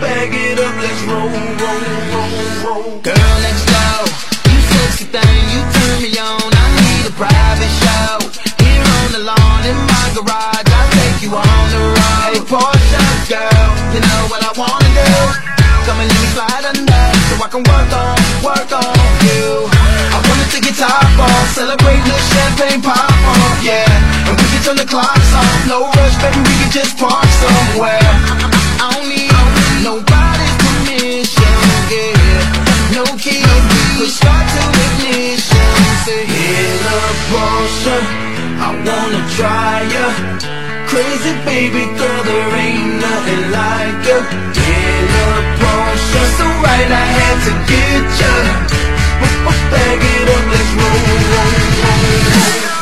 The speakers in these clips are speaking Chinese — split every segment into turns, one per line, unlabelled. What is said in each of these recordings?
Bag it up, let's roll, roll, roll, roll. Girl, let's go. You sexy thing, you turn me on. I need a private show. Here on the lawn in my garage, I'll take you on the road. Hey, Portia, girl, you know what I wanna do. Come and let me slide under, so I can work on, work on you. I wanna take your top off, celebrate the champagne pop off, yeah. And we can turn the clocks off, no rush, baby, we can just park somewhere. Push start to ignition. Hey, love Porsche, I wanna try ya. Crazy baby girl, there ain't nothing like ya. Hey, love Porsche, so right I had to get ya. Bag it up, let's roll, roll, roll, roll.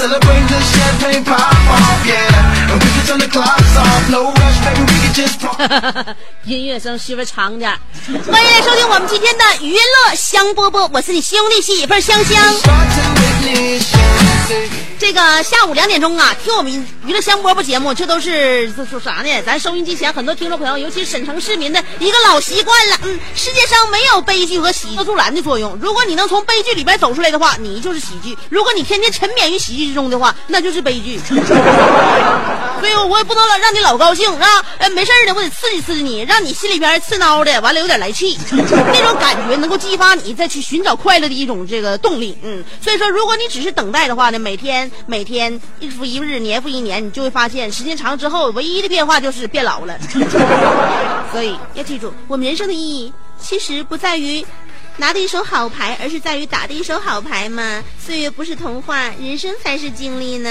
Celebrate the champagne pop off, yeah. And we can turn the clocks off, no rush, baby, we can just pop.
音乐声稍微长点。欢迎来收听我们今天的娱乐香饽饽，我是你兄弟媳妇儿香香。这个下午两点钟啊，听我们娱乐香饽饽节目，这都是这说啥呢？咱收音机前很多听众朋友，尤其是沈城市民的一个老习惯了。嗯，世界上没有悲剧和喜剧助燃的作用。如果你能从悲剧里边走出来的话，你就是喜剧；如果你天天沉湎于喜剧之中的话，那就是悲剧。所以我也不能老让你老高兴，是吧？呃，没事儿呢，我得刺激刺激你，让你心里边刺挠的，完了有点来气，那种感觉能够激发你再去寻找快乐的一种这个动力。嗯，所以说，如果你只是等待的话呢，每天每天日复一日，年复一年，你就会发现，时间长之后，唯一的变化就是变老了。所以要记住，我们人生的意义其实不在于。拿的一手好牌，而是在于打的一手好牌嘛。岁月不是童话，人生才是经历呢。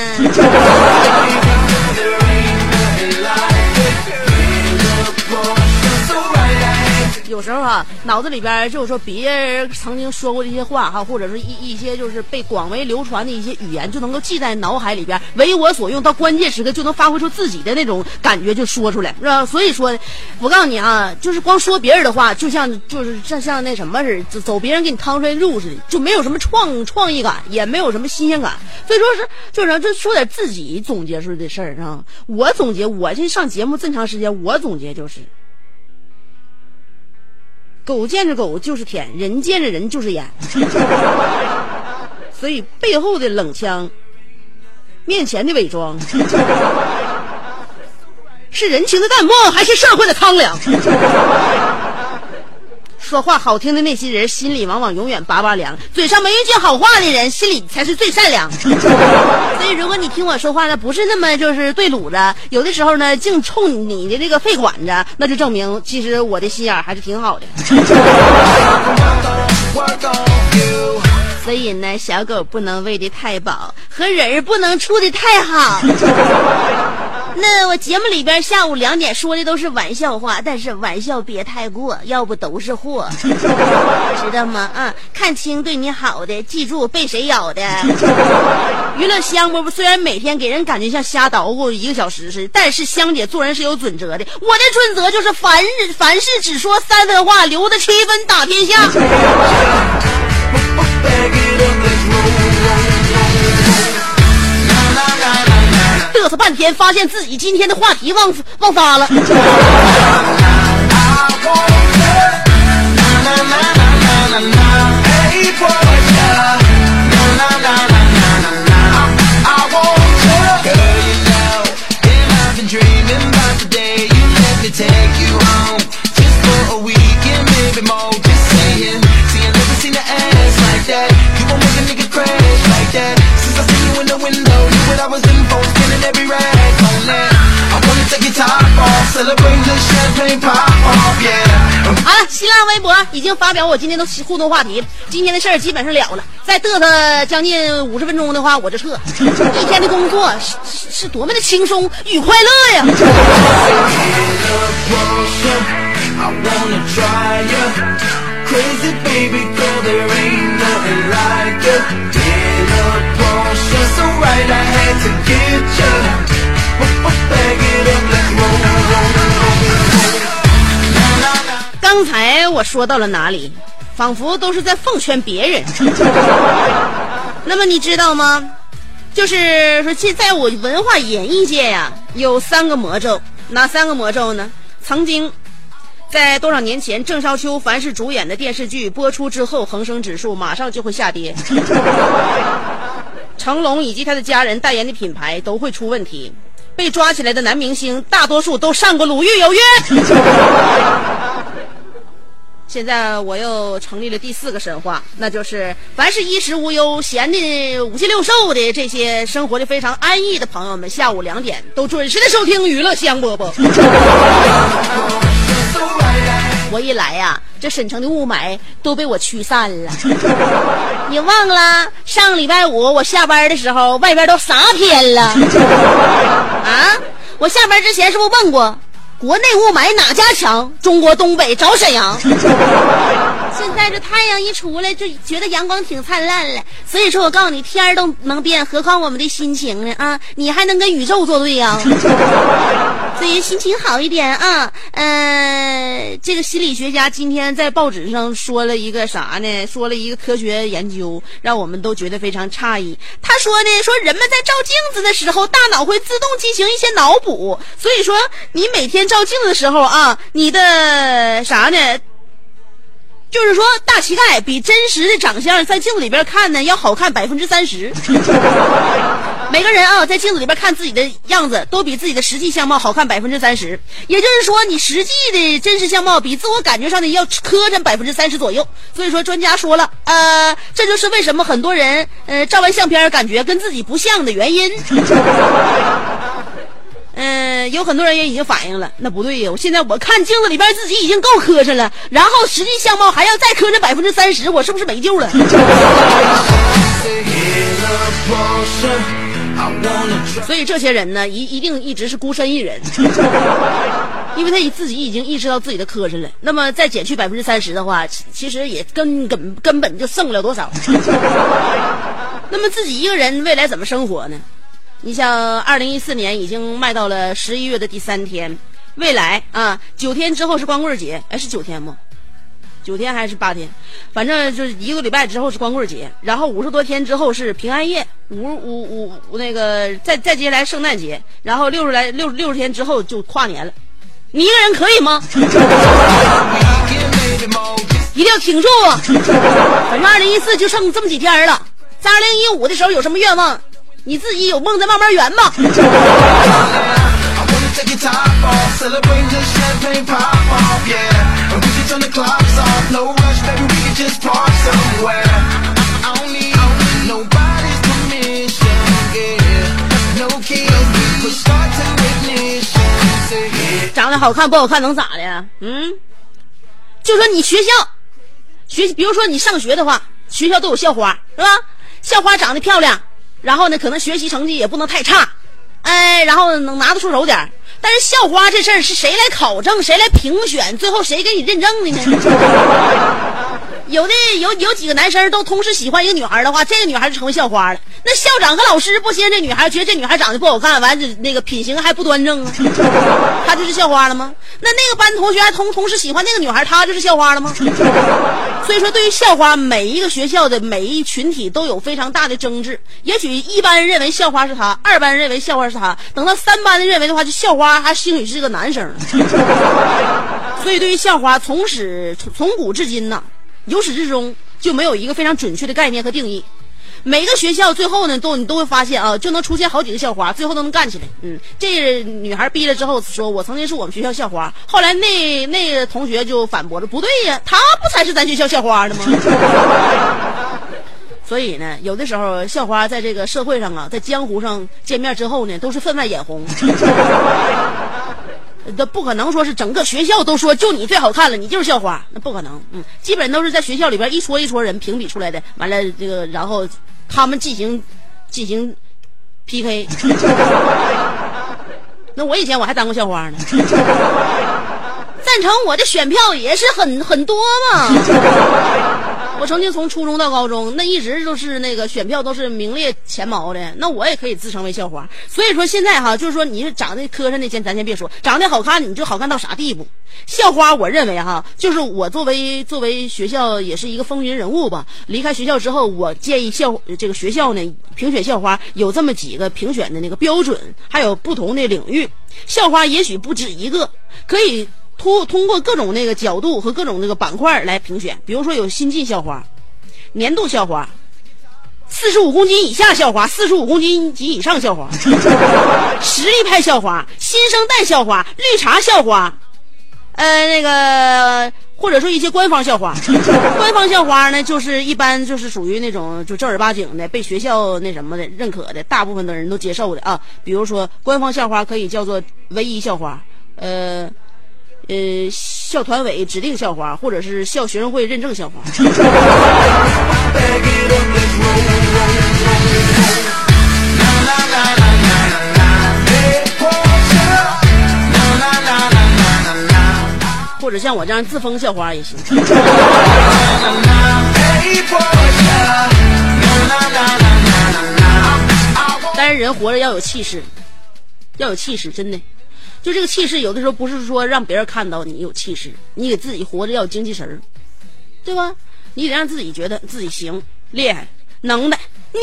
有时候啊，脑子里边就是说别人曾经说过的一些话哈，或者是一一些就是被广为流传的一些语言，就能够记在脑海里边，为我所用。到关键时刻就能发挥出自己的那种感觉，就说出来，是吧？所以说，我告诉你啊，就是光说别人的话，就像就是像像那什么似的，走别人给你趟出来路似的，就没有什么创创意感，也没有什么新鲜感。所以说是就是就说点自己总结出来的事儿啊。我总结，我这上节目这么长时间，我总结就是。狗见着狗就是舔，人见着人就是演。所以背后的冷枪，面前的伪装，是人情的淡漠，还是社会的苍凉？说话好听的那些人，心里往往永远拔拔凉；嘴上没一句好话的人，心里才是最善良。所以，如果你听我说话呢，不是那么就是对卤子，有的时候呢，净冲你的这个肺管子，那就证明其实我的心眼还是挺好的。所以呢，小狗不能喂的太饱，和人儿不能处的太好。那我节目里边下午两点说的都是玩笑话，但是玩笑别太过，要不都是祸，知道吗？啊，看清对你好的，记住被谁咬的。娱乐香饽饽虽然每天给人感觉像瞎捣鼓一个小时似的，但是香姐做人是有准则的。我的准则就是凡事凡事只说三分话，留着七分打天下。嘚瑟半天，发现自己今天的话题忘忘发了。
I want her. Na, na, na, na, na, na, I was in for of yeah.
好了，新浪微博已经发表我今天的互动话题，今天的事儿基本上了了。再嘚瑟将近五十分钟的话，我就撤。一天的工作是是,多么的轻松与快乐呀
！I
刚才我说到了哪里？仿佛都是在奉劝别人。那么你知道吗？就是说，现在我文化演艺界呀，有三个魔咒。哪三个魔咒呢？曾经在多少年前，郑少秋凡是主演的电视剧播出之后，恒生指数马上就会下跌。成龙以及他的家人代言的品牌都会出问题。被抓起来的男明星大多数都上过《鲁豫有约》。现在我又成立了第四个神话，那就是凡是衣食无忧、闲的五鸡六瘦的这些生活的非常安逸的朋友们，下午两点都准时的收听娱乐香饽饽。我一来呀、这沈城的雾霾都被我驱散了。你忘了上礼拜五我下班的时候，外边都啥天了？啊！我下班之前是不是问过，国内雾霾哪家强？中国东北找沈阳。现在这太阳一出来，就觉得阳光挺灿烂了。所以说我告诉你，天儿都能变，何况我们的心情呢？啊，你还能跟宇宙作对呀、所以心情好一点啊。呃，这个心理学家今天在报纸上说了一个啥呢？说了一个科学研究，让我们都觉得非常诧异。他说呢，说人们在照镜子的时候，大脑会自动进行一些脑补，所以说你每天照镜子的时候啊，你的啥呢？就是说，大乞丐比真实的长相在镜子里边看呢要好看百分之三十。每个人啊，在镜子里边看自己的样子，都比自己的实际相貌好看百分之三十。也就是说，你实际的真实相貌比自我感觉上的要磕碜百分之三十左右。所以说，专家说了，呃，这就是为什么很多人呃照完相片感觉跟自己不像的原因。嗯，有很多人也已经反映了，那不对呀！我现在我看镜子里边自己已经够磕碜了，然后实际相貌还要再磕碜百分之三十，我是不是没救了？所以这些人呢，一一定一直是孤身一人，因为他已自己已经意识到自己的磕碜了。那么再减去百分之三十的话，其实也根根根本就剩不了多少。那么自己一个人未来怎么生活呢？你像二零一四年已经迈到了十一月的第三天，未来啊九天之后是光棍节，哎是九天吗？九天还是八天，反正就是一个礼拜之后是光棍节，然后五十多天之后是平安夜，五五五那个再再接下来圣诞节，然后六十来六六十天之后就跨年了。你一个人可以吗？一定要挺住啊！反正二零一四就剩这么几天了，在二零一五的时候有什么愿望？你自己有梦再慢慢圆吧。长得好看不好看能咋的？嗯，就说你学校学，比如说你上学的话，学校都有校花，是吧？校花长得漂亮，然后呢，可能学习成绩也不能太差，哎，然后能拿得出手点但是校花这事儿是谁来考证，谁来评选，最后谁给你认证的呢？有的有有几个男生都同时喜欢一个女孩的话，这个女孩就成为校花了。那校长和老师不嫌这女孩，觉得这女孩长得不好看，完这那个品行还不端正啊，她就是校花了吗？那那个班同学还同同时喜欢那个女孩，她就是校花了吗？所以说，对于校花，每一个学校的每一群体都有非常大的争执。也许一班认为校花是她，二班认为校花是她，等到三班的认为的话，就校花还兴许是个男生。所以，对于校花，从始从从古至今呐。由始至终就没有一个非常准确的概念和定义。每个学校最后呢，都你都会发现啊，就能出现好几个校花，最后都能干起来。嗯，这女孩毕业了之后说：“我曾经是我们学校校花。”后来那那个同学就反驳了：“不对呀，她不才是咱学校校花的吗？” 所以呢，有的时候校花在这个社会上啊，在江湖上见面之后呢，都是分外眼红。那不可能说是整个学校都说就你最好看了，你就是校花，那不可能。嗯，基本都是在学校里边一撮一撮人评比出来的。完了，这个然后他们进行进行 PK。那我以前我还当过校花呢，赞成我的选票也是很很多嘛。我曾经从初中到高中，那一直都是那个选票都是名列前茅的，那我也可以自称为校花。所以说现在哈，就是说你长得磕碜的先咱先别说，长得好看你就好看到啥地步？校花，我认为哈，就是我作为作为学校也是一个风云人物吧。离开学校之后，我建议校这个学校呢评选校花有这么几个评选的那个标准，还有不同的领域。校花也许不止一个，可以。通通过各种那个角度和各种那个板块来评选，比如说有新晋校花、年度校花、四十五公斤以下校花、四十五公斤及以上校花、实力派校花、新生代校花、绿茶校花，呃，那个或者说一些官方校花。官方校花呢，就是一般就是属于那种就正儿八经的被学校那什么的认可的，大部分的人都接受的啊。比如说官方校花可以叫做唯一校花，呃。呃，校团委指定校花，或者是校学生会认证校花。或者像我这样自封校花也行。但是人活着要有气势，要有气势，真的。就这个气势，有的时候不是说让别人看到你有气势，你给自己活着要有精气神儿，对吧？你得让自己觉得自己行、厉害、能耐、牛。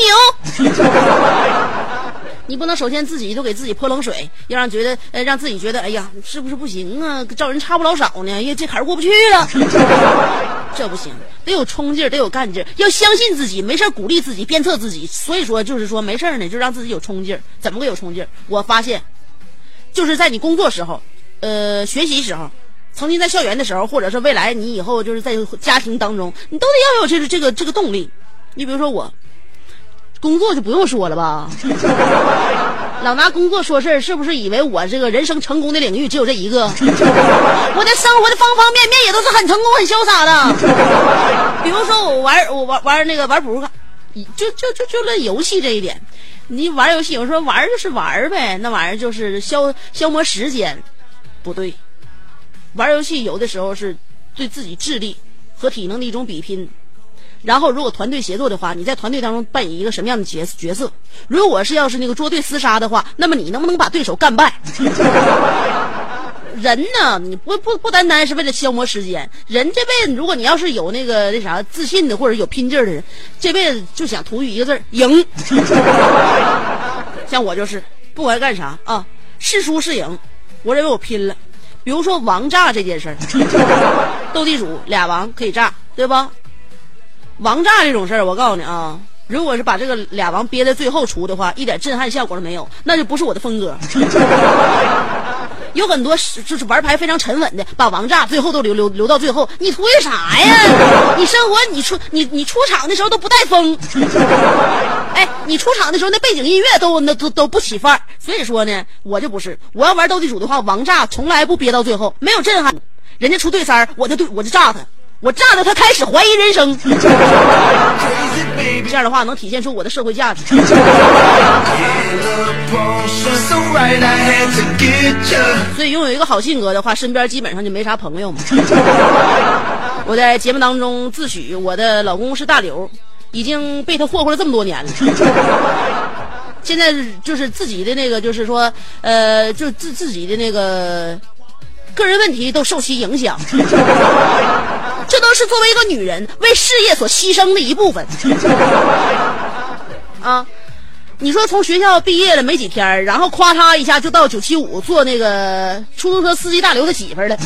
你不能首先自己都给自己泼冷水，要让觉得呃让自己觉得哎呀是不是不行啊？找人差不老少呢，呀这坎儿过不去了。这不行，得有冲劲儿，得有干劲儿，要相信自己，没事鼓励自己，鞭策自己。所以说就是说没事呢，就让自己有冲劲儿。怎么个有冲劲儿？我发现。就是在你工作时候，呃，学习时候，曾经在校园的时候，或者是未来你以后就是在家庭当中，你都得要有这个这个这个动力。你比如说我，工作就不用说了吧，老拿工作说事儿，是不是以为我这个人生成功的领域只有这一个？我的生活的方方面面也都是很成功、很潇洒的。比如说我玩我玩玩那个玩扑克，就就就就论游戏这一点。你玩游戏，我说玩就是玩呗，那玩意儿就是消消磨时间，不对。玩游戏有的时候是对自己智力和体能的一种比拼。然后，如果团队协作的话，你在团队当中扮演一个什么样的角角色？如果是要是那个捉对厮杀的话，那么你能不能把对手干败？人呢，你不不不单单是为了消磨时间。人这辈子，如果你要是有那个那啥自信的，或者有拼劲儿的人，这辈子就想图一个字儿赢。像我就是，不管干啥啊，是输是赢，我认为我拼了。比如说王炸这件事儿，斗地主俩王可以炸，对吧？王炸这种事儿，我告诉你啊，如果是把这个俩王憋在最后出的话，一点震撼效果都没有，那就不是我的风格。有很多是就是玩牌非常沉稳的，把王炸最后都留留留到最后，你图啥呀？你生活你出你你出场的时候都不带风，哎，你出场的时候那背景音乐都那都都不起范儿。所以说呢，我就不是，我要玩斗地主的话，王炸从来不憋到最后，没有震撼。人家出对三儿，我就对我就炸他，我炸的他开始怀疑人生。这样的话能体现出我的社会价值。所以拥有一个好性格的话，身边基本上就没啥朋友嘛。我在节目当中自诩我的老公是大刘，已经被他霍霍了这么多年了。现在就是自己的那个，就是说，呃，就自自己的那个个人问题都受其影响，都是作为一个女人为事业所牺牲的一部分。啊，你说从学校毕业了没几天然后咵嚓一下就到九七五做那个出租车司机大刘的媳妇儿了。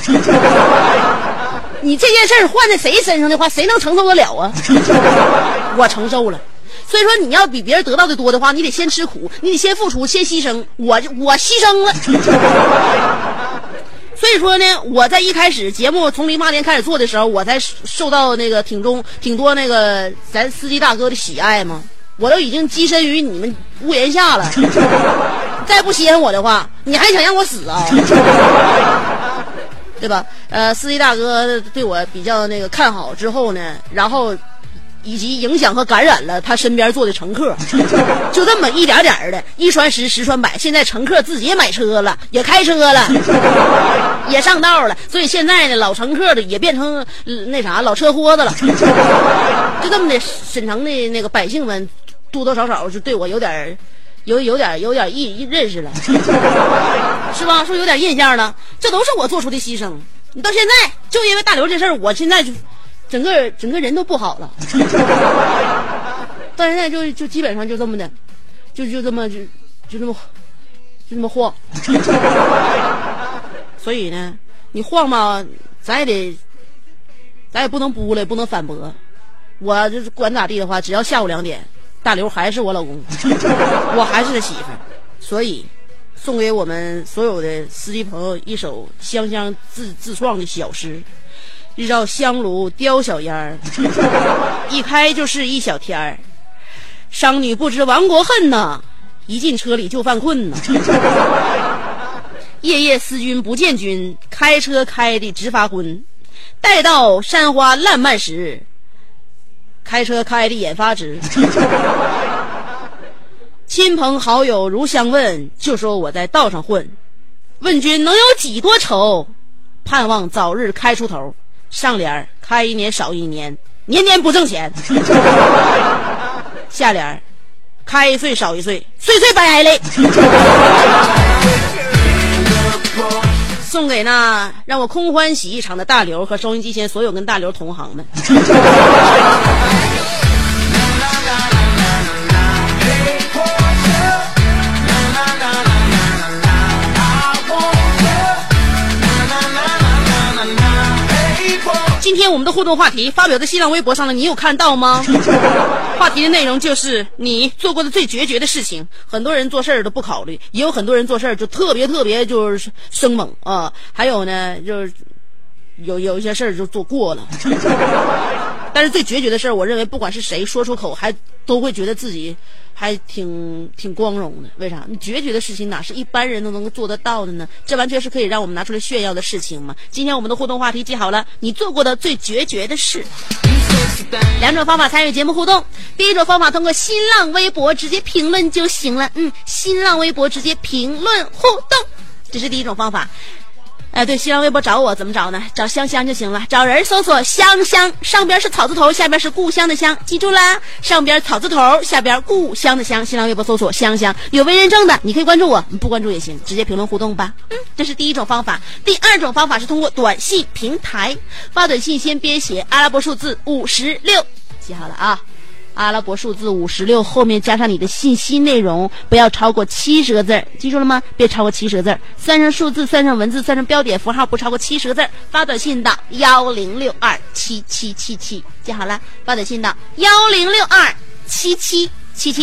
你这件事儿换在谁身上的话，谁能承受得了啊？我承受了。所以说，你要比别人得到的多的话，你得先吃苦，你得先付出，先牺牲。我我牺牲了。所以说呢，我在一开始节目从零八年开始做的时候，我才受到那个挺中挺多那个咱司机大哥的喜爱嘛。我都已经跻身于你们屋檐下了，再不稀罕我的话，你还想让我死啊？对吧？呃，司机大哥对我比较那个看好之后呢，然后以及影响和感染了他身边坐的乘客，就这么一点点的，一传十，十传百。现在乘客自己也买车了，也开车了，也上道了，所以现在呢，老乘客的也变成、那啥老车豁子了。就这么的，沈城的那个百姓们多多少少就对我有点有有点有点印认识了，是吧？是不有点印象了？这都是我做出的牺牲。你到现在就因为大刘这事儿，我现在就整个整个人都不好了。到现在就就基本上就这么的，就就这么就就这么就这么晃。所以呢，你晃吧，咱也得，咱也不能不了，不能反驳。我就是管咋地的话，只要下午两点，大刘还是我老公，我还是他媳妇，所以送给我们所有的司机朋友一首香香自自创的小诗：日照香炉叼小烟儿，一开就是一小天儿。商女不知亡国恨呐，一进车里就犯困呐。夜夜思君不见君，开车开的直发昏。待到山花烂漫时，开车开的眼发直。亲朋好友如相问，就说我在道上混。问君能有几多愁？盼望早日开出头。上联儿开一年少一年，年年不挣钱。下联儿开一岁少一岁，岁岁白挨累。送给那让我空欢喜一场的大刘和收音机前所有跟大刘同行们。天我们的互动话题发表在新浪微博上了，你有看到吗？话题的内容就是你做过的最决绝的事情。很多人做事儿都不考虑，也有很多人做事儿就特别特别就是生猛啊。还有呢，就是有有一些事儿就做过了。但是最决绝的事儿，我认为不管是谁说出口，还都会觉得自己还挺挺光荣的。为啥？你决绝的事情哪是一般人都能够做得到的呢？这完全是可以让我们拿出来炫耀的事情嘛。今天我们的互动话题记好了，你做过的最决绝的事。两种方法参与节目互动，第一种方法通过新浪微博直接评论就行了。嗯，新浪微博直接评论互动，这是第一种方法。哎，对，新浪微博找我怎么找呢？找香香就行了。找人搜索香香，上边是草字头，下边是故乡的乡，记住啦。上边草字头，下边故乡的乡。新浪微博搜索香香，有微认证的，你可以关注我，不关注也行，直接评论互动吧。嗯，这是第一种方法。第二种方法是通过短信平台发短信，先编写阿拉伯数字五十六，记好了啊。阿拉伯数字五十六后面加上你的信息内容，不要超过七十个字儿，记住了吗？别超过七十个字儿，算上数字，算上文字，算上标点符号，不超过七十个字儿。发短信到幺零六二七七七七，记好了，发短信到幺零六二七七七七。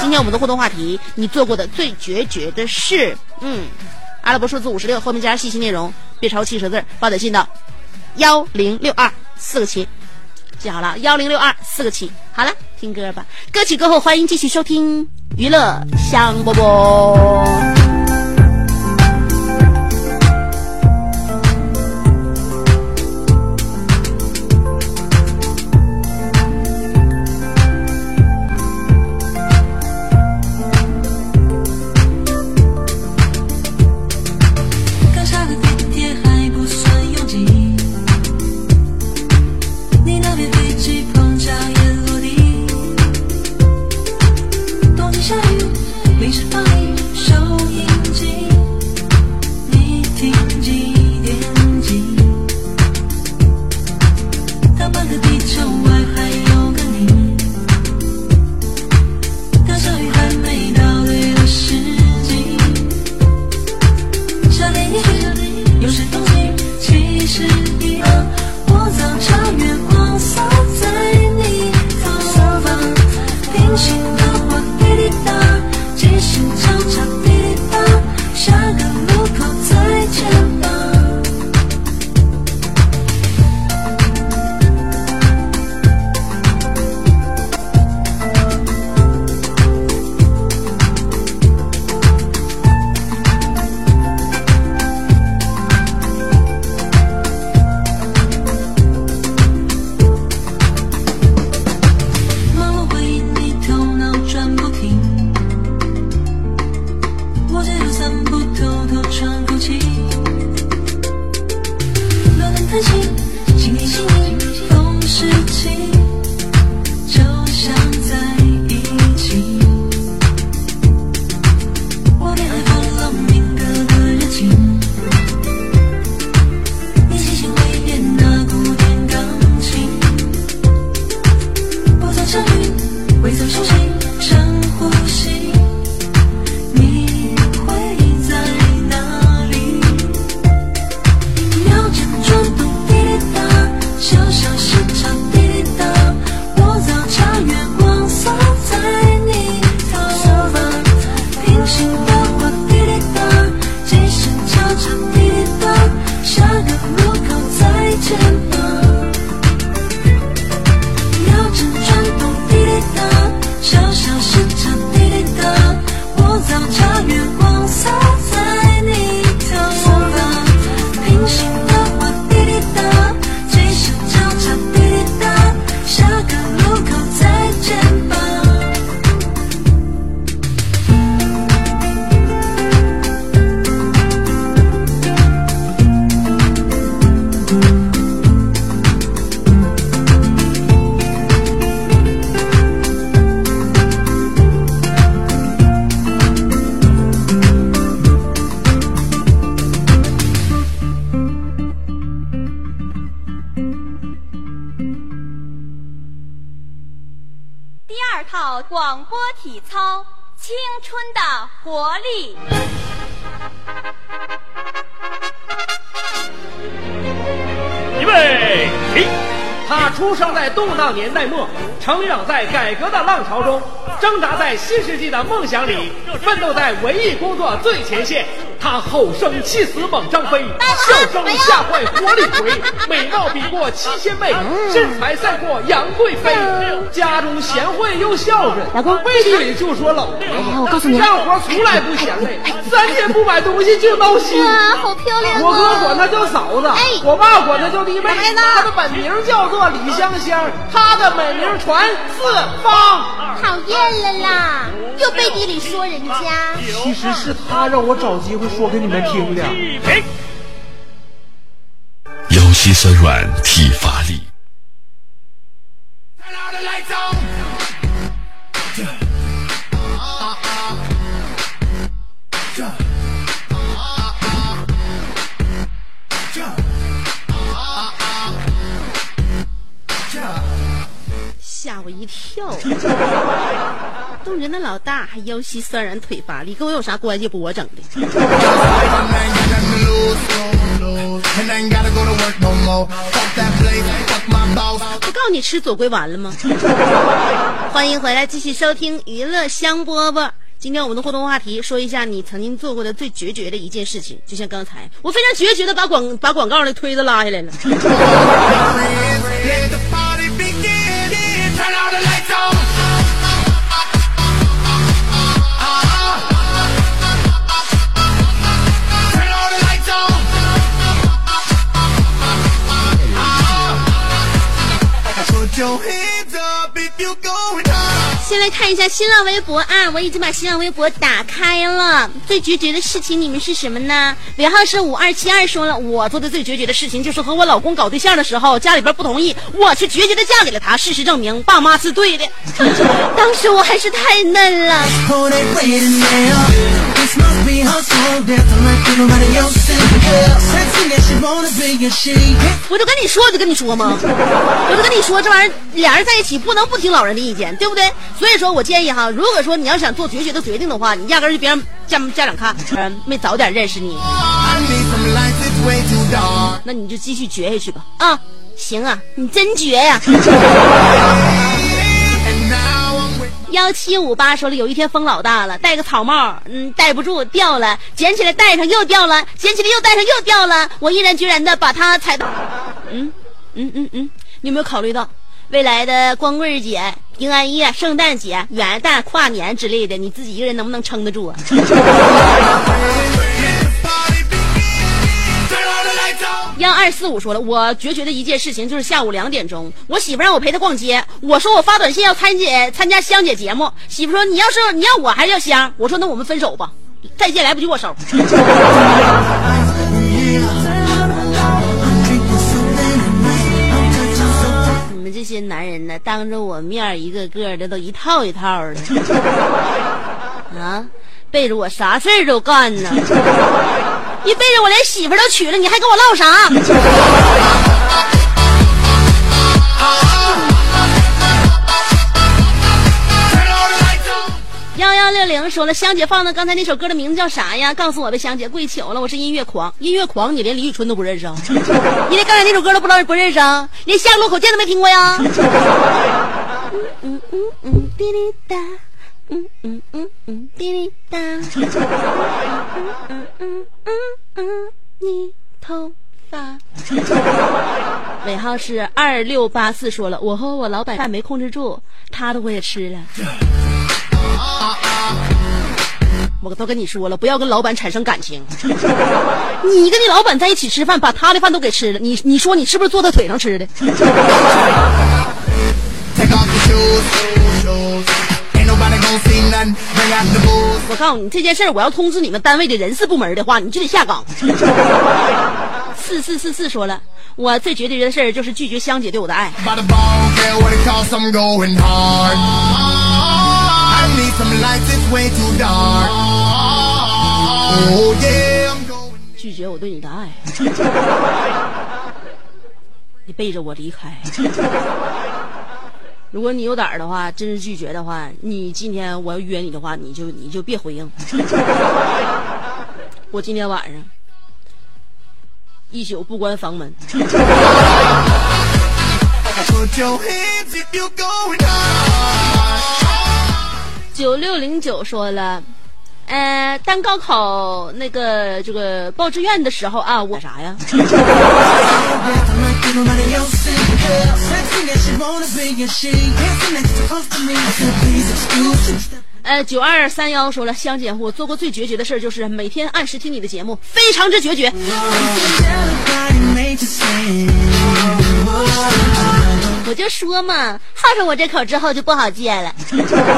今天我们的互动话题，你做过的最决绝的事，嗯，阿拉伯数字五十六后面加上信息内容，别超过七十个字儿，发短信到幺零六二。四个七，记好了，幺零六二四个七。好了，听歌吧。歌曲过后，欢迎继续收听娱乐香饽饽。
年代末，成长在改革的浪潮中，挣扎在新世纪的梦想里，奋斗在文艺工作最前线。他吼声气死猛张飞，笑声吓坏活李逵，美貌比过七仙妹，身材赛过杨贵妃。家中贤惠又孝顺，背地里就说老婆
哎我告诉你
干活从来不嫌累，三天不买东西就闹心。
哇，好漂亮啊！
我哥管她叫嫂子，
哎
我爸管她叫弟妹。
孩子
她的本名叫做李香香，她的美名传四方。
讨厌了啦，又背地里说人家。
其实是他让我找机会说给你们听的。
腰膝酸软体乏力，
吓我一跳，动人的老大还腰膝酸软腿乏力，跟我有啥关系？不，我整的。不告诉你吃左归丸了吗？欢迎回来，继续收听娱乐香饽饽。今天我们的互动话题，说一下你曾经做过的最决绝的一件事情。就像刚才，我非常决绝的把广把广告的推子拉下来了。先来看一下新浪微博啊，我已经把新浪微博打开了。最决绝的事情你们是什么呢？尾号是五二七二说了，我做的最决绝的事情就是和我老公搞对象的时候，家里边不同意，我却决绝的嫁给了他。事实证明，爸妈是对的。当时我还是太嫩了。我就跟你说，我就跟你说嘛，我就跟你说，这玩意儿俩人在一起不能不听老人的意见，对不对？所以说我建议哈，如果说你要想做决绝的决定的话，你压根儿就别让家家长看，没早点认识你，那你就继续绝下去吧。啊，行啊，你真绝呀、幺七五八说了，有一天风老大了，戴个草帽，嗯，戴不住掉了，捡起来戴上又掉了，捡起来又戴上又掉了，我毅然决然的把它踩到，嗯嗯嗯嗯，你有没有考虑到未来的光棍节、平安夜、圣诞节、元旦、跨年之类的，你自己一个人能不能撑得住啊？幺二四五说了，我决绝的一件事情就是下午两点钟，我媳妇让我陪她逛街，我说我发短信要参姐参加香姐节目，媳妇说你要是你要我还是要香，我说那我们分手吧，再见来不及握手。
Drinking something tonight.
些男人呢，当着我面一个个的都一套一套的，啊，背着我啥事儿都干呢。一辈着我连媳妇儿都娶了，你还跟我唠啥？幺幺六零说了，香姐放的刚才那首歌的名字叫啥呀？告诉我呗，香姐，跪求了，我是音乐狂，音乐狂，你连李宇春都不认识啊？你连刚才那首歌都不知道不认识啊？连《下个路口见》都没听过呀？嗯嗯嗯嗯，滴滴答，嗯嗯嗯嗯，滴滴答，嗯嗯嗯嗯嗯嗯，你头发。尾号是二六八四，说了，我和我老板饭没控制住，他的我也吃了。我都跟你说了，不要跟老板产生感情。你跟你老板在一起吃饭，把他的饭都给吃了，你你说你是不是坐他腿上吃的？我告诉你这件事儿，我要通知你们单位的人事部门的话，你就得下岗。四四四四说了，我最绝对的事儿就是拒绝香姐对我的爱。拒绝我对你的爱，你背着我离开。如果你有胆儿的话，真是拒绝的话，你今天我要约你的话，你就你就别回应。我今天晚上一宿不关房门。九六零九说了，呃，当高考那个这个报志愿的时候啊，我啥呀？呃，九二三幺说了，香姐，我做过最决绝的事儿就是每天按时听你的节目，非常之决绝。我就说嘛，好上我这口之后就不好戒了。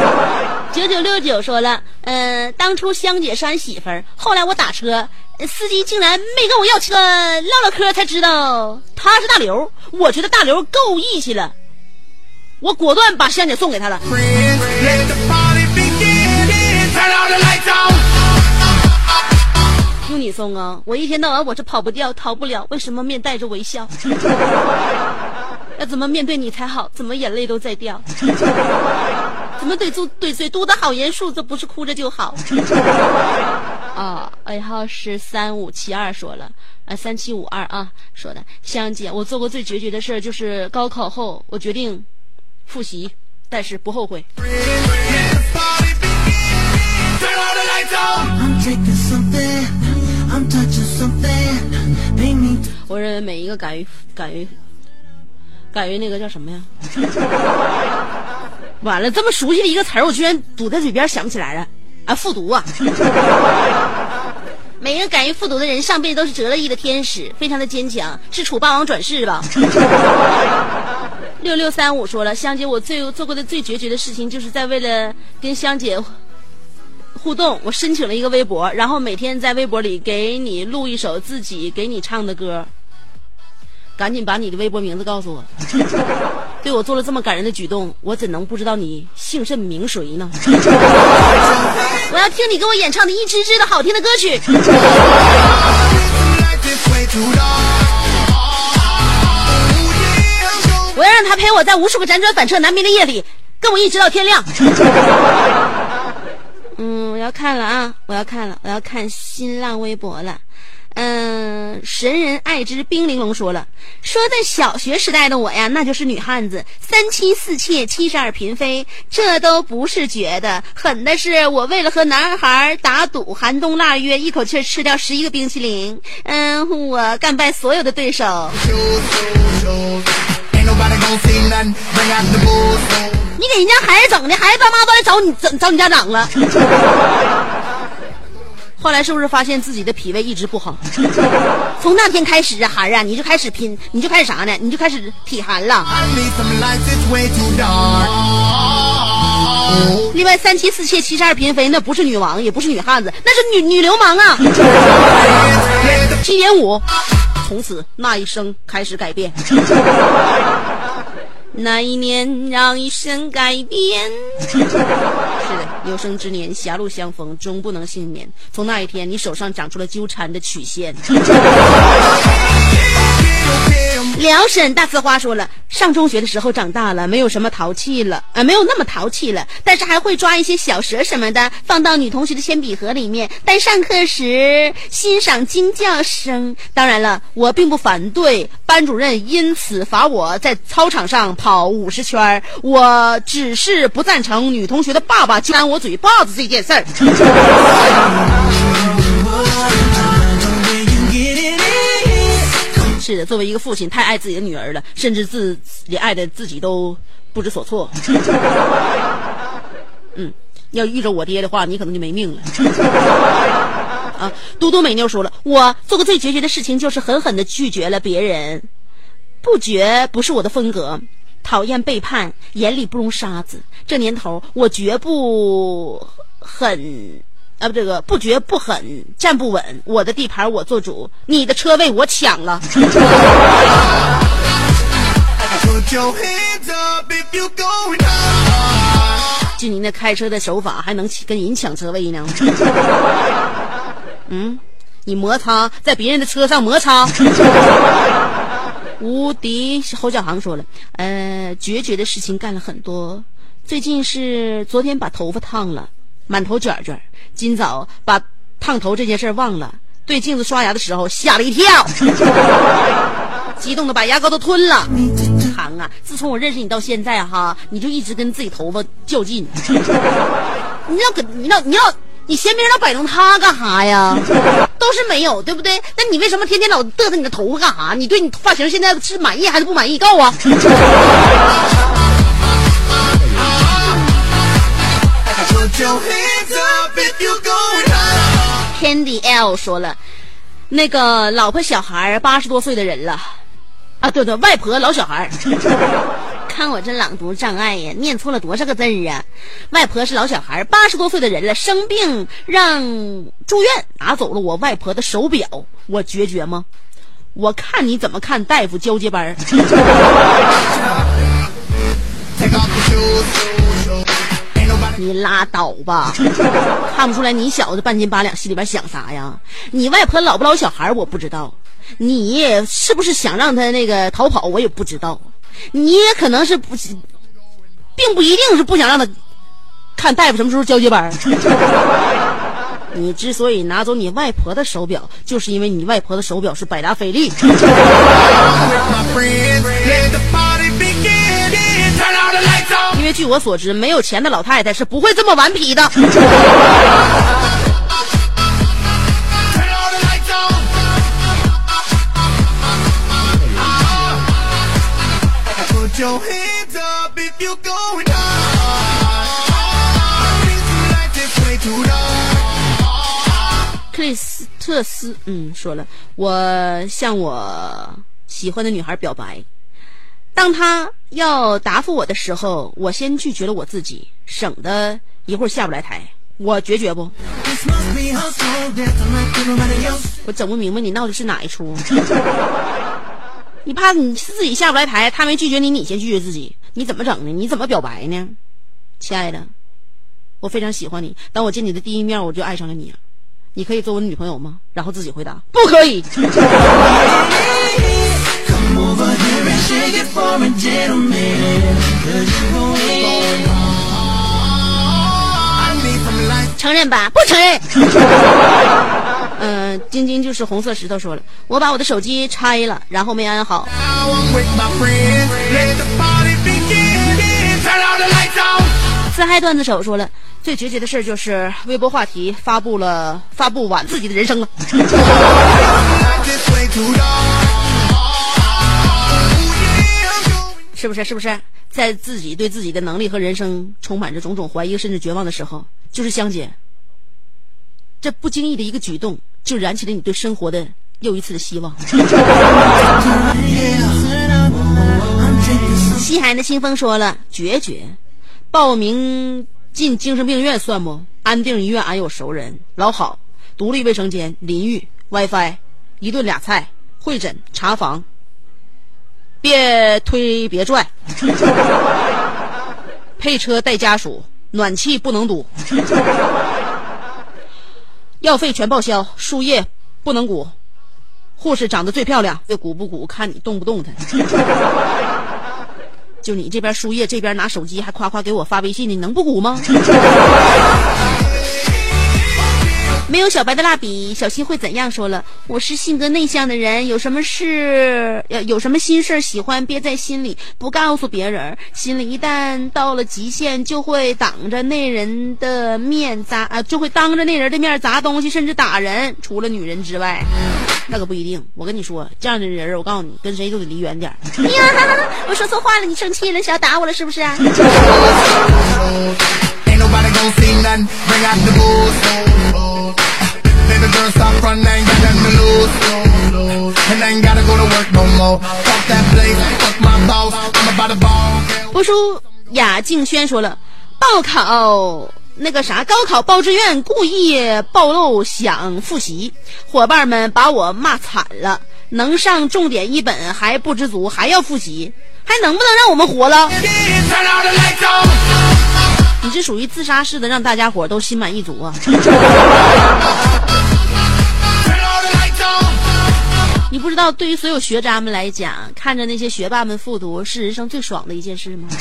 九九六九说了，嗯、当初香姐是俺媳妇儿，后来我打车，呃司机竟然没跟我要车，唠唠嗑才知道他是大刘。我觉得大刘够义气了，我果断把香姐送给他了。用你送啊！我一天到晚我是跑不掉、逃不了，为什么面带着微笑？要怎么面对你才好？怎么眼泪都在掉？怎么怼住怼嘴嘟的好严肃？这不是哭着就好？啊，尾号是三五七二说了，啊三七五二啊说的，香姐，我做过最决绝的事儿就是高考后我决定复习，但是不后悔。我认为每一个敢于敢于敢于那个叫什么呀？完了，这么熟悉的一个词儿，我居然堵在嘴边想不起来了。啊，复读啊！每一个敢于复读的人，上辈子都是折了翼的天使，非常的坚强，是楚霸王转世吧？六六三五说了，香姐，我最做过的最决绝的事情，就是在为了跟香姐互动，我申请了一个微博，然后每天在微博里给你录一首自己给你唱的歌。赶紧把你的微博名字告诉我。对我做了这么感人的举动，我怎能不知道你姓甚名谁呢？我要听你给我演唱的一支支的好听的歌曲。我要让他陪我在无数个辗转反侧难眠的夜里，跟我一直到天亮。嗯，我要看了啊，我要看了，我要看新浪微博了。嗯，神人爱之冰玲珑说了，说在小学时代的我呀，那就是女汉子，三妻四妾，七十二嫔妃，这都不是绝的，狠的是我为了和男孩打赌，寒冬腊月，一口气吃掉十一个冰淇淋。嗯，我干败所有的对手。你给人家孩子整的，孩子爸妈都来找你找找你家长了。后来是不是发现自己的脾胃一直不好？从那天开始啊，孩儿啊，你就开始拼，你就开始啥呢？你就开始体寒了。另外，三妻四妾七十二嫔妃，那不是女王，也不是女汉子，那是女女流氓啊！七点五，从此那一生开始改变。那一年让一生改变。是的，有生之年狭路相逢终不能幸免。从那一天，你手上长出了纠缠的曲线。辽沈大呲花说了，上中学的时候长大了，没有什么淘气了，啊、没有那么淘气了，但是还会抓一些小蛇什么的，放到女同学的铅笔盒里面，但上课时欣赏惊叫声。当然了，我并不反对班主任因此罚我在操场上跑五十圈我只是不赞成女同学的爸爸扇我嘴巴子这件事儿。是的，作为一个父亲，太爱自己的女儿了，甚至自己爱的自己都不知所措。嗯，要遇着我爹的话，你可能就没命了。啊，嘟嘟美妞说了，我做过最决绝的事情就是狠狠的拒绝了别人，不绝不是我的风格，讨厌背叛，眼里不容沙子。这年头，我绝不狠。啊，不，这个不绝不狠，站不稳。我的地盘我做主，你的车位我抢了。就你那开车的手法，还能跟人抢车位呢？嗯，你摩擦在别人的车上摩擦。无敌侯小航说了，呃，决绝的事情干了很多。最近是昨天把头发烫了，满头卷卷。今早把烫头这件事忘了，对镜子刷牙的时候吓了一跳，激动的把牙膏都吞了。航啊，自从我认识你到现在哈，你就一直跟自己头发较劲。你要跟你要你要你嫌别人老摆弄它干哈呀？都是没有，对不对？那你为什么天天老嘚瑟你的头发干哈？你对你发型现在是满意还是不满意？告我。Candy L 说了，那个老婆小孩八十多岁的人了，啊，对对，外婆老小孩 看我这朗读障碍呀，念错了多少个字啊！外婆是老小孩八十多岁的人了，生病让住院，拿走了我外婆的手表，我决绝吗？我看你怎么看大夫交接班 你拉倒吧，看不出来你小子半斤八两，心里边想啥呀？你外婆老不老小孩我不知道，你是不是想让他那个逃跑我也不知道，你也可能是不，并不一定是不想让他看大夫什么时候交接班。你之所以拿走你外婆的手表，就是因为你外婆的手表是百达翡丽。因为据我所知，没有钱的老太太是不会这么顽皮的。克里斯特斯，嗯，说了，我向我喜欢的女孩表白。当他要答复我的时候，我先拒绝了我自己，省得一会儿下不来台。我决绝不？我整不明白你闹的是哪一出？你怕你自己下不来台，他没拒绝你，你先拒绝自己，你怎么整呢？你怎么表白呢？亲爱的，我非常喜欢你，当我见你的第一面，我就爱上了你。你可以做我女朋友吗？然后自己回答，不可以。承认吧？不承认。嗯、晶晶就是红色石头说了，我把我的手机拆了，然后没安好。自嗨段子手说了，最决绝的事就是微博话题发布了，发布晚自己的人生了。是不是？是不是在自己对自己的能力和人生充满着种种怀疑甚至绝望的时候，就是香姐这不经意的一个举动，就燃起了你对生活的又一次的希望。西海的清风说了，决绝，报名进精神病院算不？安定医院俺有熟人，老好，独立卫生间、淋浴、WiFi，一顿俩菜，会诊、查房。别推别拽，配车带家属，暖气不能堵，药费全报销，输液不能鼓，护士长得最漂亮，这鼓不鼓看你动不动弹。就你这边输液，这边拿手机还夸夸给我发微信，你能不鼓吗？没有小白的蜡笔，小新会怎样？说了，我是性格内向的人，有什么事，有什么心事喜欢憋在心里，不告诉别人。心里一旦到了极限，就会挡着那人的面砸，啊，就会当着那人的面砸东西，甚至打人。除了女人之外，那可不一定。我跟你说，这样的人，我告诉你，跟谁都得离远点儿。哎呀，我说错话了，你生气了，想要打我了是不是啊？
Baby girl, stop running. Got nothing to lose. And I ain't gotta go to work no more. Fuck that place. Fuck my boss. I'm about to ball.
播书雅静轩说了，报考那个啥高考报志愿故意暴露想复习，伙伴们把我骂惨了。能上重点一本还不知足，还要复习，还能不能让我们活了？你是属于自杀式的，让大家伙都心满意足啊！你不知道，对于所有学渣们来讲，看着那些学霸们复读是人生最爽的一件事吗.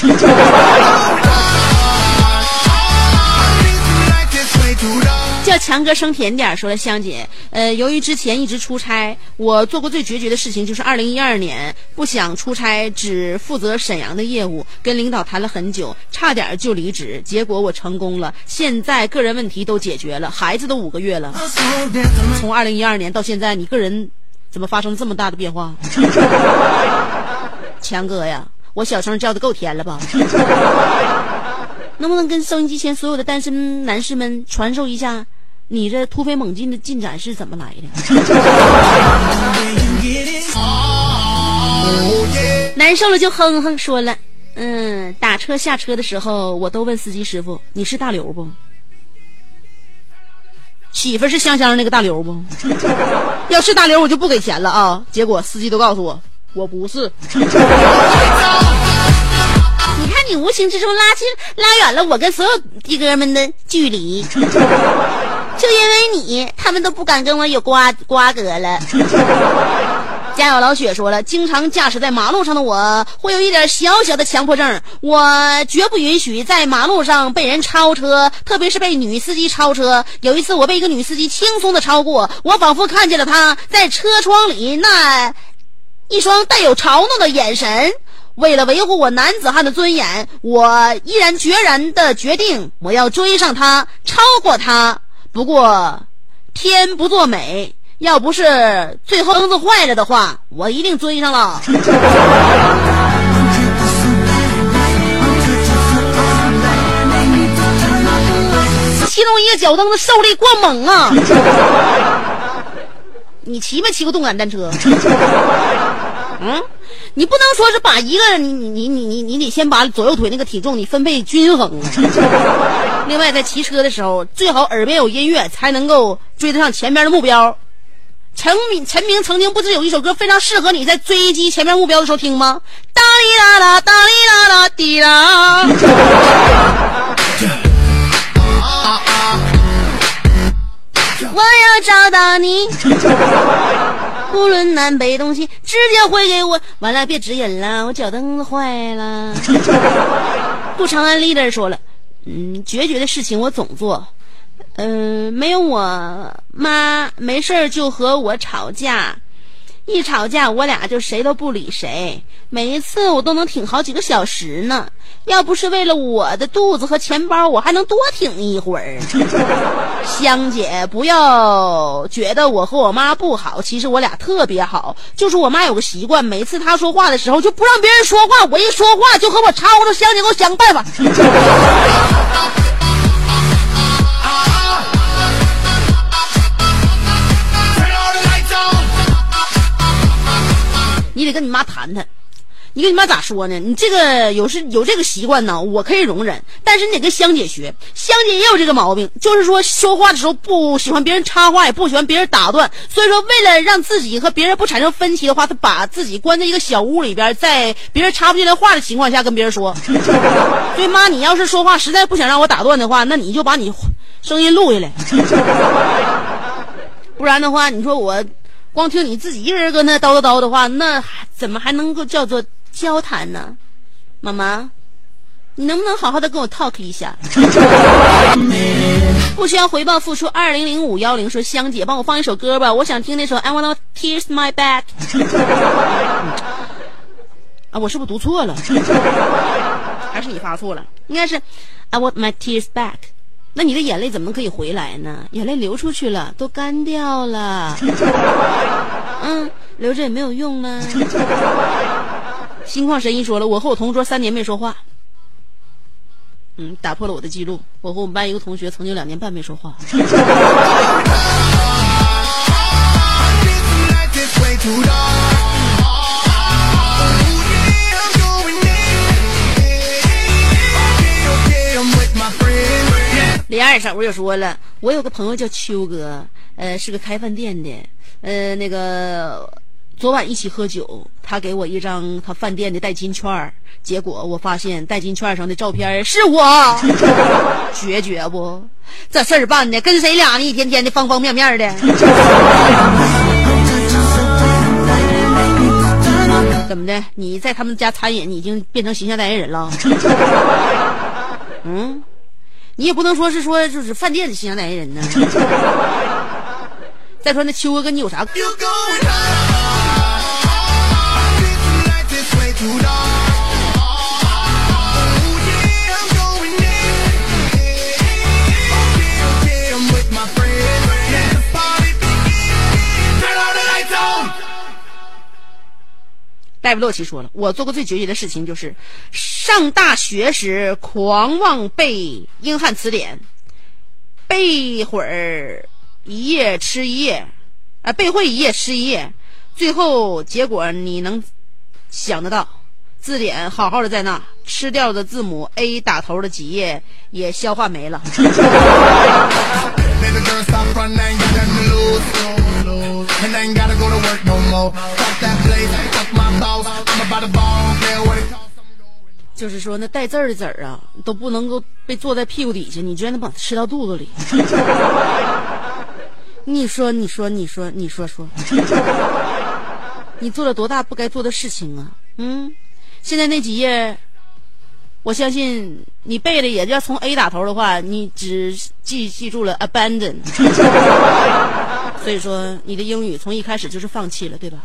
叫强哥生甜点儿说了，香姐，呃，由于之前一直出差，我做过最决绝的事情就是二零一二年不想出差，只负责沈阳的业务，跟领导谈了很久，差点就离职，结果我成功了，现在个人问题都解决了，孩子都五个月了。从二零一二年到现在，你个人怎么发生这么大的变化？强哥呀，我小声叫的够甜了吧？能不能跟收音机前所有的单身男士们传授一下，你这突飞猛进的进展是怎么来的？难受了就哼哼说了，嗯，打车下车的时候，我都问司机师傅，你是大刘不？媳妇是香香那个大刘不？要是大刘，我就不给钱了啊！结果司机都告诉我，我不是。你看，你无形之中拉近拉远了我跟所有的哥们的距离，就因为你，他们都不敢跟我有瓜瓜葛了。家有老雪说了，经常驾驶在马路上的我，会有一点小小的强迫症，我绝不允许在马路上被人超车，特别是被女司机超车。有一次，我被一个女司机轻松的超过，我仿佛看见了她在车窗里那一双带有嘲弄的眼神。为了维护我男子汉的尊严，我毅然决然的决定，我要追上她，超过她。不过，天不作美，要不是最后灯子坏了的话，我一定追上了。其中一个脚蹬子受力过猛啊！你骑没骑过动感单车？嗯，你不能说是把一个你你你你你得先把左右腿那个体重你分配均衡。另外，在骑车的时候，最好耳边有音乐，才能够追得上前面的目标。陈明陈明曾经不是有一首歌非常适合你在追击前面目标的时候听吗？哒哩啦啦，哒哩啦啦，滴啦。我要找到你，无论南北东西，直接回给我。完了，别指引了，我脚蹬子坏了。不长安 leader 说了，嗯，决绝的事情我总做，嗯、没有我妈没事儿就和我吵架，一吵架我俩就谁都不理谁，每一次我都能挺好几个小时呢。要不是为了我的肚子和钱包，我还能多挺一会儿。香姐，不要觉得我和我妈不好，其实我俩特别好。就是我妈有个习惯，每次她说话的时候就不让别人说话，我一说话就和我吵吵。香姐，给我想个办法。你得跟你妈谈谈。你跟你妈咋说呢？你这个有是有这个习惯呢，我可以容忍，但是你得跟香姐学，香姐也有这个毛病，就是说说话的时候不喜欢别人插话，也不喜欢别人打断，所以说为了让自己和别人不产生分歧的话，她把自己关在一个小屋里边，在别人插不进来话的情况下跟别人说。所以妈，你要是说话实在不想让我打断的话，那你就把你声音录下来，不然的话，你说我光听你自己一人搁那叨叨叨的话，那还怎么还能够叫做交谈呢？妈妈，你能不能好好的跟我 talk 一下？不需要回报付出。二零零五幺零说香姐，帮我放一首歌吧，我想听那首 I wanna tears my back。啊，我是不是读错了？还是你发错了？应该是 I want my tears back。那你的眼泪怎么可以回来呢？眼泪流出去了，都干掉了。嗯，留着也没有用啊。心旷神怡说了，我和我同桌三年没说话。嗯，打破了我的记录。我和我们班一个同学曾经两年半没说话。李二婶我就说了，我有个朋友叫秋哥，呃，是个开饭店的，呃，那个昨晚一起喝酒，他给我一张他饭店的代金券结果我发现代金券上的照片是我，决绝不？这事儿办的跟谁俩呢？一天天的方方面面的。怎么的？你在他们家餐饮，已经变成形象代言人了？嗯，你也不能说是说就是饭店的形象代言人呢。再说那秋哥跟你有啥？戴维洛奇说了，我做过最决绝的事情就是上大学时狂妄背英汉词典，背一会儿一页吃一页，啊，背会一页吃一页，最后结果你能想得到，字典好好的在那，吃掉的字母 A 打头的几页也消化没了。就是说，那带字儿的籽儿啊，都不能够被坐在屁股底下，你居然能把它吃到肚子里。你说，你说，你说，你说说，你做了多大不该做的事情啊？嗯，现在那几页，我相信你背的也要从 A 打头的话，你只记记住了 abandon。所以说，你的英语从一开始就是放弃了，对吧？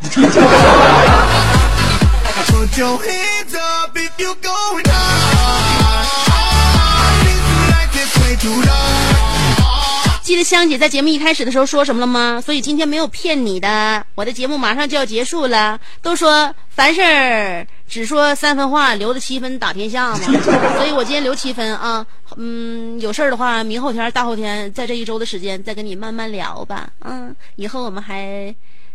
记得香姐在节目一开始的时候说什么了吗？所以今天没有骗你的，我的节目马上就要结束了。都说凡事儿只说三分话，留着七分打天下嘛。所以我今天留七分啊，嗯，有事儿的话，明后天、大后天，在这一周的时间再跟你慢慢聊吧。嗯，以后我们还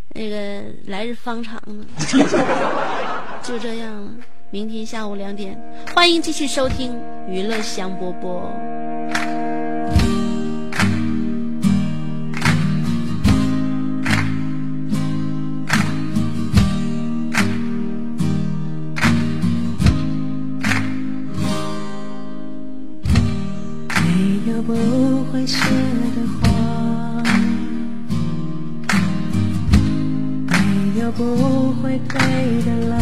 那个来日方长呢。就这样了，明天下午两点，欢迎继续收听娱乐香饽饽。
会谢的花，没有不会退的浪，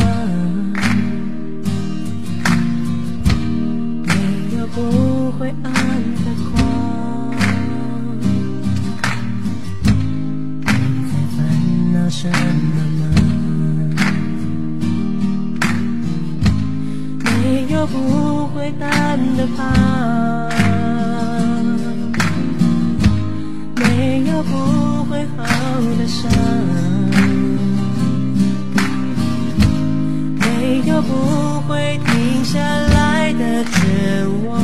没有不会暗的光。你在烦恼什么吗？没有不会淡的疤。不会好的伤，没有不会停下来的绝望。